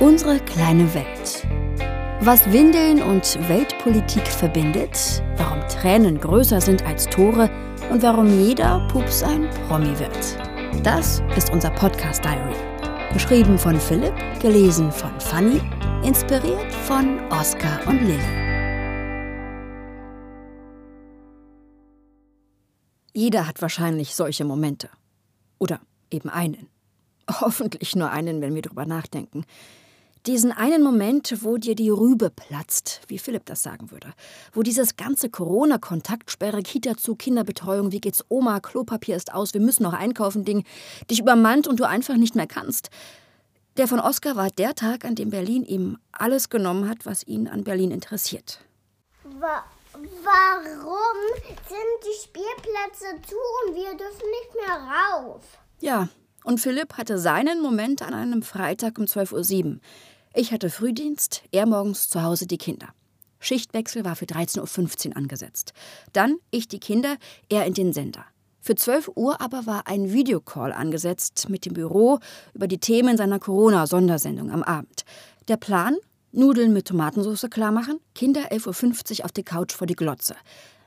Unsere kleine Welt. Was Windeln und Weltpolitik verbindet, warum Tränen größer sind als Tore und warum jeder Pups ein Promi wird. Das ist unser Podcast Diary. Geschrieben von Philipp, gelesen von Fanny, inspiriert von Oskar und Lilly. Jeder hat wahrscheinlich solche Momente. Oder eben einen. Hoffentlich nur einen, wenn wir drüber nachdenken. Diesen einen Moment, wo dir die Rübe platzt, wie Philipp das sagen würde. Wo dieses ganze Corona-Kontaktsperre, Kita zu, Kinderbetreuung, wie geht's Oma, Klopapier ist aus, wir müssen noch einkaufen, Ding, dich übermannt und du einfach nicht mehr kannst. Der von Oskar war der Tag, an dem Berlin ihm alles genommen hat, was ihn an Berlin interessiert. Wa warum sind die Spielplätze zu und wir dürfen nicht mehr rauf? Ja, und Philipp hatte seinen Moment an einem Freitag um 12.07 Uhr. Ich hatte Frühdienst, er morgens zu Hause die Kinder. Schichtwechsel war für 13.15 Uhr angesetzt. Dann ich die Kinder, er in den Sender. Für 12 Uhr aber war ein Videocall angesetzt mit dem Büro über die Themen seiner Corona-Sondersendung am Abend. Der Plan? Nudeln mit Tomatensauce klarmachen, Kinder 11.50 Uhr auf die Couch vor die Glotze.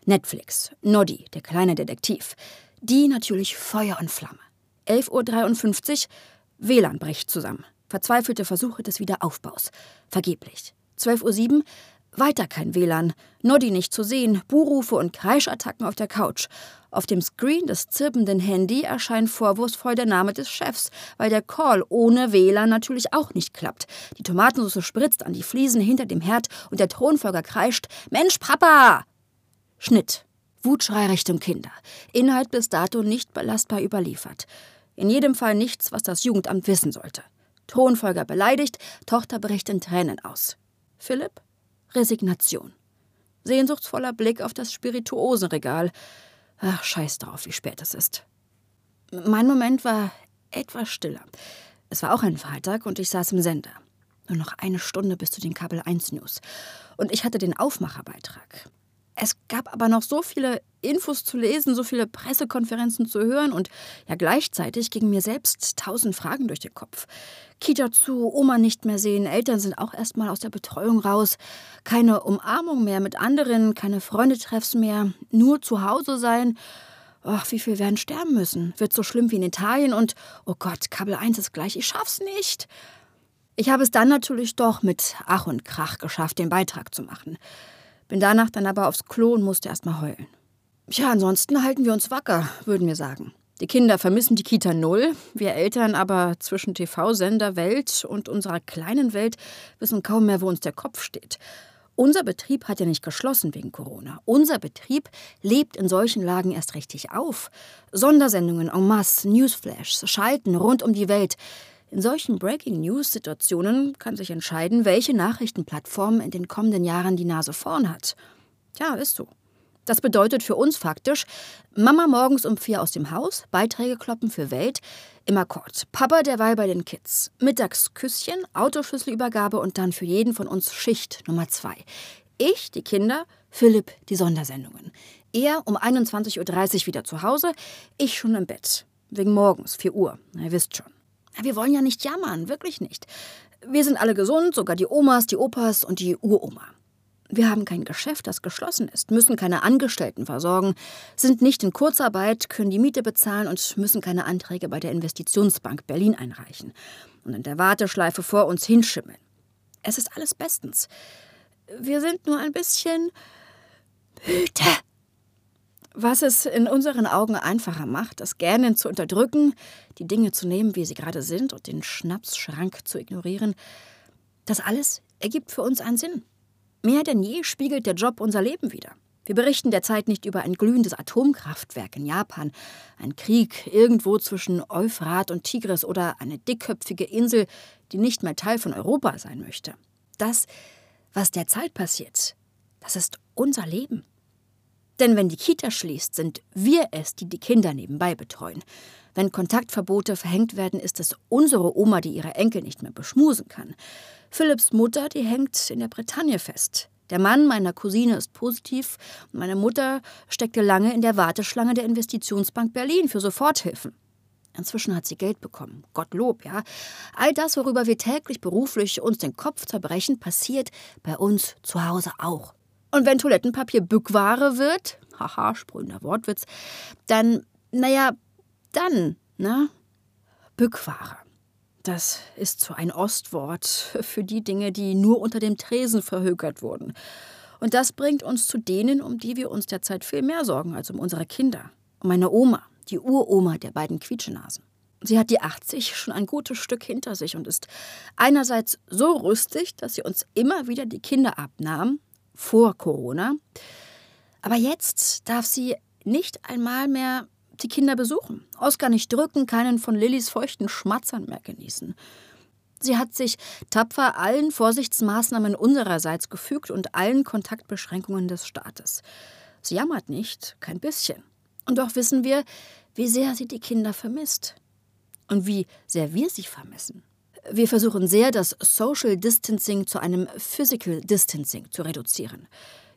Netflix, Noddy, der kleine Detektiv. Die natürlich Feuer und Flamme. 11.53 Uhr, WLAN bricht zusammen. Verzweifelte Versuche des Wiederaufbaus. Vergeblich. 12.07 Uhr, weiter kein WLAN. Noddy nicht zu sehen, Buhrufe und Kreischattacken auf der Couch. Auf dem Screen des zirpenden Handy erscheint vorwurfsvoll der Name des Chefs, weil der Call ohne WLAN natürlich auch nicht klappt. Die Tomatensauce spritzt an die Fliesen hinter dem Herd und der Thronfolger kreischt: Mensch, Papa! Schnitt. Wutschrei Richtung Kinder. Inhalt bis dato nicht belastbar überliefert. In jedem Fall nichts, was das Jugendamt wissen sollte. Thronfolger beleidigt, Tochter bricht in Tränen aus. Philipp? Resignation. Sehnsuchtsvoller Blick auf das Spirituosenregal. Ach, scheiß drauf, wie spät es ist. Mein Moment war etwas stiller. Es war auch ein Freitag und ich saß im Sender. Nur noch eine Stunde bis zu den Kabel 1 News. Und ich hatte den Aufmacherbeitrag. Es gab aber noch so viele Infos zu lesen, so viele Pressekonferenzen zu hören und ja gleichzeitig gingen mir selbst tausend Fragen durch den Kopf. Kita zu, Oma nicht mehr sehen, Eltern sind auch erstmal aus der Betreuung raus, keine Umarmung mehr mit anderen, keine Freundetreffs mehr, nur zu Hause sein. Ach, wie viel werden sterben müssen? Wird so schlimm wie in Italien und oh Gott, Kabel 1 ist gleich, ich schaff's nicht. Ich habe es dann natürlich doch mit Ach und Krach geschafft, den Beitrag zu machen. Bin danach dann aber aufs Klo und musste erst mal heulen. Tja, ansonsten halten wir uns wacker, würden wir sagen. Die Kinder vermissen die Kita null, wir Eltern aber zwischen TV-Sender Welt und unserer kleinen Welt wissen kaum mehr, wo uns der Kopf steht. Unser Betrieb hat ja nicht geschlossen wegen Corona. Unser Betrieb lebt in solchen Lagen erst richtig auf. Sondersendungen en masse, Newsflashs, Schalten rund um die Welt. In solchen Breaking-News-Situationen kann sich entscheiden, welche Nachrichtenplattform in den kommenden Jahren die Nase vorn hat. Tja, ist so. Das bedeutet für uns faktisch, Mama morgens um vier aus dem Haus, Beiträge kloppen für Welt, immer kurz. Papa derweil bei den Kids. Mittags Küsschen, Autoschlüsselübergabe und dann für jeden von uns Schicht Nummer zwei. Ich, die Kinder, Philipp, die Sondersendungen. Er um 21.30 Uhr wieder zu Hause, ich schon im Bett. Wegen morgens, 4 Uhr. Ihr wisst schon. Wir wollen ja nicht jammern, wirklich nicht. Wir sind alle gesund, sogar die Omas, die Opas und die Uroma. Wir haben kein Geschäft, das geschlossen ist, müssen keine Angestellten versorgen, sind nicht in Kurzarbeit, können die Miete bezahlen und müssen keine Anträge bei der Investitionsbank Berlin einreichen und in der Warteschleife vor uns hinschimmeln. Es ist alles bestens. Wir sind nur ein bisschen müde was es in unseren Augen einfacher macht, das Gähnen zu unterdrücken, die Dinge zu nehmen, wie sie gerade sind und den Schnapsschrank zu ignorieren, das alles ergibt für uns einen Sinn. Mehr denn je spiegelt der Job unser Leben wider. Wir berichten derzeit nicht über ein glühendes Atomkraftwerk in Japan, ein Krieg irgendwo zwischen Euphrat und Tigris oder eine dickköpfige Insel, die nicht mehr Teil von Europa sein möchte. Das, was derzeit passiert, das ist unser Leben. Denn wenn die Kita schließt, sind wir es, die die Kinder nebenbei betreuen. Wenn Kontaktverbote verhängt werden, ist es unsere Oma, die ihre Enkel nicht mehr beschmusen kann. Philipps Mutter, die hängt in der Bretagne fest. Der Mann meiner Cousine ist positiv und meine Mutter steckte lange in der Warteschlange der Investitionsbank Berlin für Soforthilfen. Inzwischen hat sie Geld bekommen. Gottlob, ja. All das, worüber wir täglich beruflich uns den Kopf zerbrechen, passiert bei uns zu Hause auch. Und wenn Toilettenpapier Bückware wird, haha, sprühender Wortwitz, dann, naja, dann, ne? Bückware. Das ist so ein Ostwort für die Dinge, die nur unter dem Tresen verhökert wurden. Und das bringt uns zu denen, um die wir uns derzeit viel mehr sorgen als um unsere Kinder. Um meine Oma, die Uroma der beiden Quietschenasen. Sie hat die 80 schon ein gutes Stück hinter sich und ist einerseits so rüstig, dass sie uns immer wieder die Kinder abnahm, vor Corona. Aber jetzt darf sie nicht einmal mehr die Kinder besuchen, Oskar nicht drücken, keinen von Lillys feuchten Schmatzern mehr genießen. Sie hat sich tapfer allen Vorsichtsmaßnahmen unsererseits gefügt und allen Kontaktbeschränkungen des Staates. Sie jammert nicht, kein bisschen. Und doch wissen wir, wie sehr sie die Kinder vermisst. Und wie sehr wir sie vermissen. Wir versuchen sehr, das Social Distancing zu einem Physical Distancing zu reduzieren.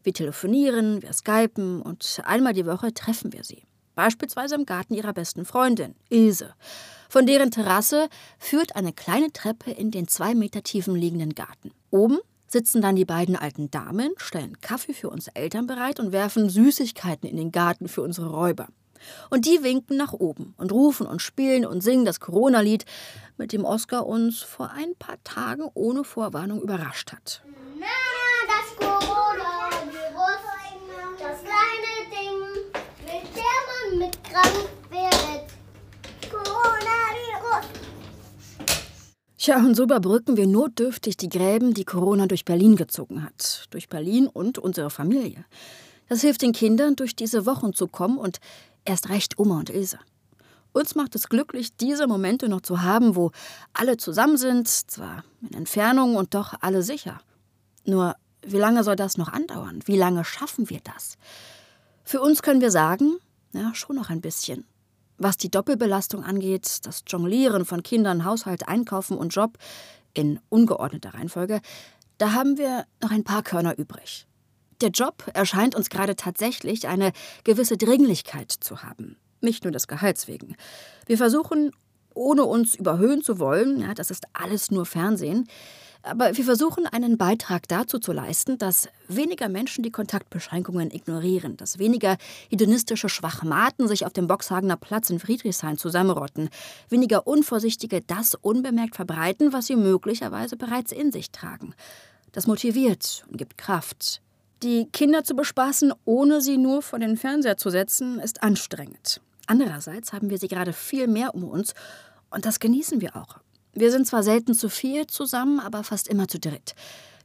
Wir telefonieren, wir skypen und einmal die Woche treffen wir sie. Beispielsweise im Garten ihrer besten Freundin, Ilse. Von deren Terrasse führt eine kleine Treppe in den zwei Meter tiefen liegenden Garten. Oben sitzen dann die beiden alten Damen, stellen Kaffee für uns Eltern bereit und werfen Süßigkeiten in den Garten für unsere Räuber. Und die winken nach oben und rufen und spielen und singen das Corona-Lied, mit dem Oscar uns vor ein paar Tagen ohne Vorwarnung überrascht hat. Na, das Corona-Virus, das kleine Ding, mit der man mit krank wird. Corona-Virus. Tja, und so überbrücken wir notdürftig die Gräben, die Corona durch Berlin gezogen hat. Durch Berlin und unsere Familie. Das hilft den Kindern, durch diese Wochen zu kommen und erst recht Oma und Ilse. Uns macht es glücklich, diese Momente noch zu haben, wo alle zusammen sind, zwar in Entfernung und doch alle sicher. Nur, wie lange soll das noch andauern? Wie lange schaffen wir das? Für uns können wir sagen, ja, schon noch ein bisschen. Was die Doppelbelastung angeht, das Jonglieren von Kindern, Haushalt, Einkaufen und Job in ungeordneter Reihenfolge, da haben wir noch ein paar Körner übrig. Der Job erscheint uns gerade tatsächlich eine gewisse Dringlichkeit zu haben. Nicht nur des Gehalts wegen. Wir versuchen, ohne uns überhöhen zu wollen, ja, das ist alles nur Fernsehen, aber wir versuchen einen Beitrag dazu zu leisten, dass weniger Menschen die Kontaktbeschränkungen ignorieren, dass weniger hedonistische Schwachmaten sich auf dem Boxhagener Platz in Friedrichshain zusammenrotten, weniger Unvorsichtige das unbemerkt verbreiten, was sie möglicherweise bereits in sich tragen. Das motiviert und gibt Kraft. Die Kinder zu bespaßen, ohne sie nur vor den Fernseher zu setzen, ist anstrengend. Andererseits haben wir sie gerade viel mehr um uns und das genießen wir auch. Wir sind zwar selten zu viel zusammen, aber fast immer zu dritt.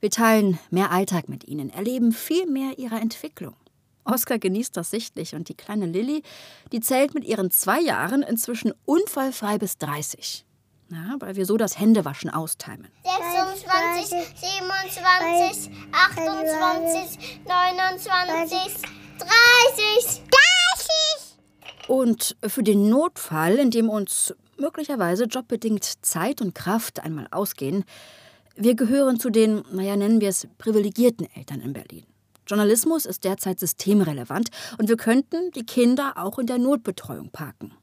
Wir teilen mehr Alltag mit ihnen, erleben viel mehr ihrer Entwicklung. Oskar genießt das sichtlich und die kleine Lilly, die zählt mit ihren zwei Jahren inzwischen unfallfrei bis 30. Ja, weil wir so das Händewaschen austimen. 26, 27, 28, 29, 30. 30! Und für den Notfall, in dem uns möglicherweise jobbedingt Zeit und Kraft einmal ausgehen, wir gehören zu den, naja, nennen wir es, privilegierten Eltern in Berlin. Journalismus ist derzeit systemrelevant und wir könnten die Kinder auch in der Notbetreuung parken.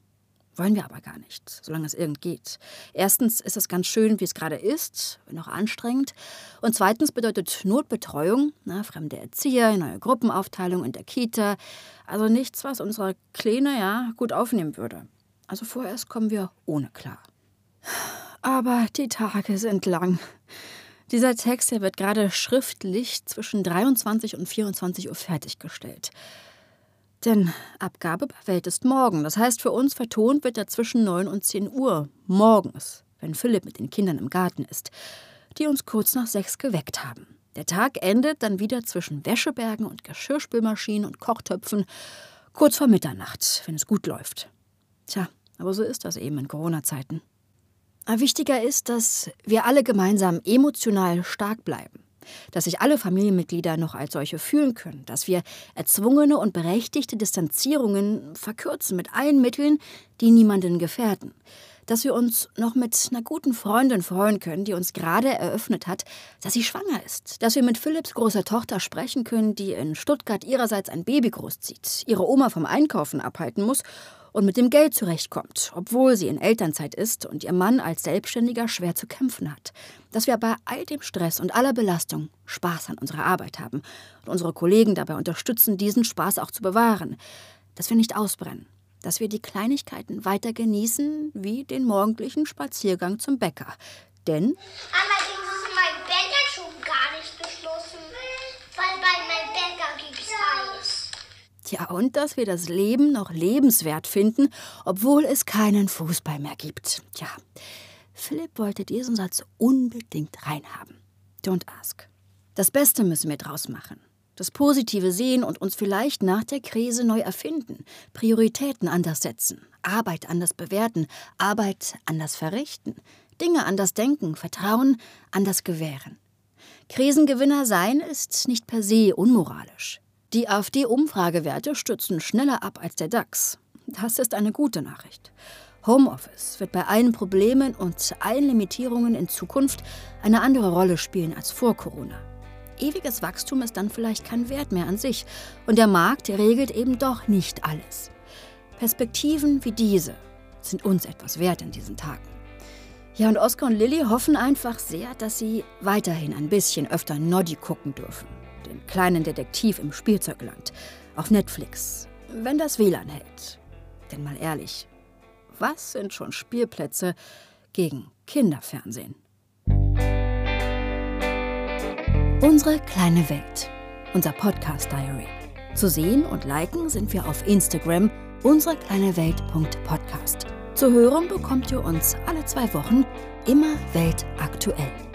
Wollen wir aber gar nicht, solange es irgend geht. Erstens ist es ganz schön, wie es gerade ist, wenn auch anstrengend. Und zweitens bedeutet Notbetreuung, na, fremde Erzieher, neue Gruppenaufteilung in der Kita, also nichts, was unsere Kleine ja gut aufnehmen würde. Also vorerst kommen wir ohne klar. Aber die Tage sind lang. Dieser Text hier wird gerade schriftlich zwischen 23 und 24 Uhr fertiggestellt. Denn Abgabe bei Welt ist morgen. Das heißt, für uns vertont wird er zwischen 9 und 10 Uhr morgens, wenn Philipp mit den Kindern im Garten ist, die uns kurz nach sechs geweckt haben. Der Tag endet dann wieder zwischen Wäschebergen und Geschirrspülmaschinen und Kochtöpfen, kurz vor Mitternacht, wenn es gut läuft. Tja, aber so ist das eben in Corona-Zeiten. Wichtiger ist, dass wir alle gemeinsam emotional stark bleiben. Dass sich alle Familienmitglieder noch als solche fühlen können, dass wir erzwungene und berechtigte Distanzierungen verkürzen mit allen Mitteln, die niemanden gefährden, dass wir uns noch mit einer guten Freundin freuen können, die uns gerade eröffnet hat, dass sie schwanger ist, dass wir mit Philipps großer Tochter sprechen können, die in Stuttgart ihrerseits ein Baby großzieht, ihre Oma vom Einkaufen abhalten muss und mit dem Geld zurechtkommt, obwohl sie in Elternzeit ist und ihr Mann als Selbstständiger schwer zu kämpfen hat. Dass wir bei all dem Stress und aller Belastung Spaß an unserer Arbeit haben und unsere Kollegen dabei unterstützen, diesen Spaß auch zu bewahren. Dass wir nicht ausbrennen. Dass wir die Kleinigkeiten weiter genießen, wie den morgendlichen Spaziergang zum Bäcker. Denn. Allerdings ist mein Bäcker schon gar nicht geschlossen, weil bei meinem Bäcker gibt es Eis. Ja, und dass wir das Leben noch lebenswert finden, obwohl es keinen Fußball mehr gibt. Tja, Philipp wollte diesen Satz unbedingt reinhaben. Don't ask. Das Beste müssen wir draus machen. Das Positive sehen und uns vielleicht nach der Krise neu erfinden, Prioritäten anders setzen, Arbeit anders bewerten, Arbeit anders verrichten, Dinge anders denken, Vertrauen anders gewähren. Krisengewinner sein ist nicht per se unmoralisch. Die AfD-Umfragewerte stützen schneller ab als der DAX. Das ist eine gute Nachricht. Homeoffice wird bei allen Problemen und allen Limitierungen in Zukunft eine andere Rolle spielen als vor Corona. Ewiges Wachstum ist dann vielleicht kein Wert mehr an sich und der Markt regelt eben doch nicht alles. Perspektiven wie diese sind uns etwas wert in diesen Tagen. Ja, und Oskar und Lilly hoffen einfach sehr, dass sie weiterhin ein bisschen öfter Noddy gucken dürfen den kleinen Detektiv im Spielzeugland, auf Netflix, wenn das WLAN hält. Denn mal ehrlich, was sind schon Spielplätze gegen Kinderfernsehen? Unsere kleine Welt, unser Podcast Diary. Zu sehen und liken sind wir auf Instagram unserekleinewelt.podcast. Zu hören bekommt ihr uns alle zwei Wochen immer weltaktuell.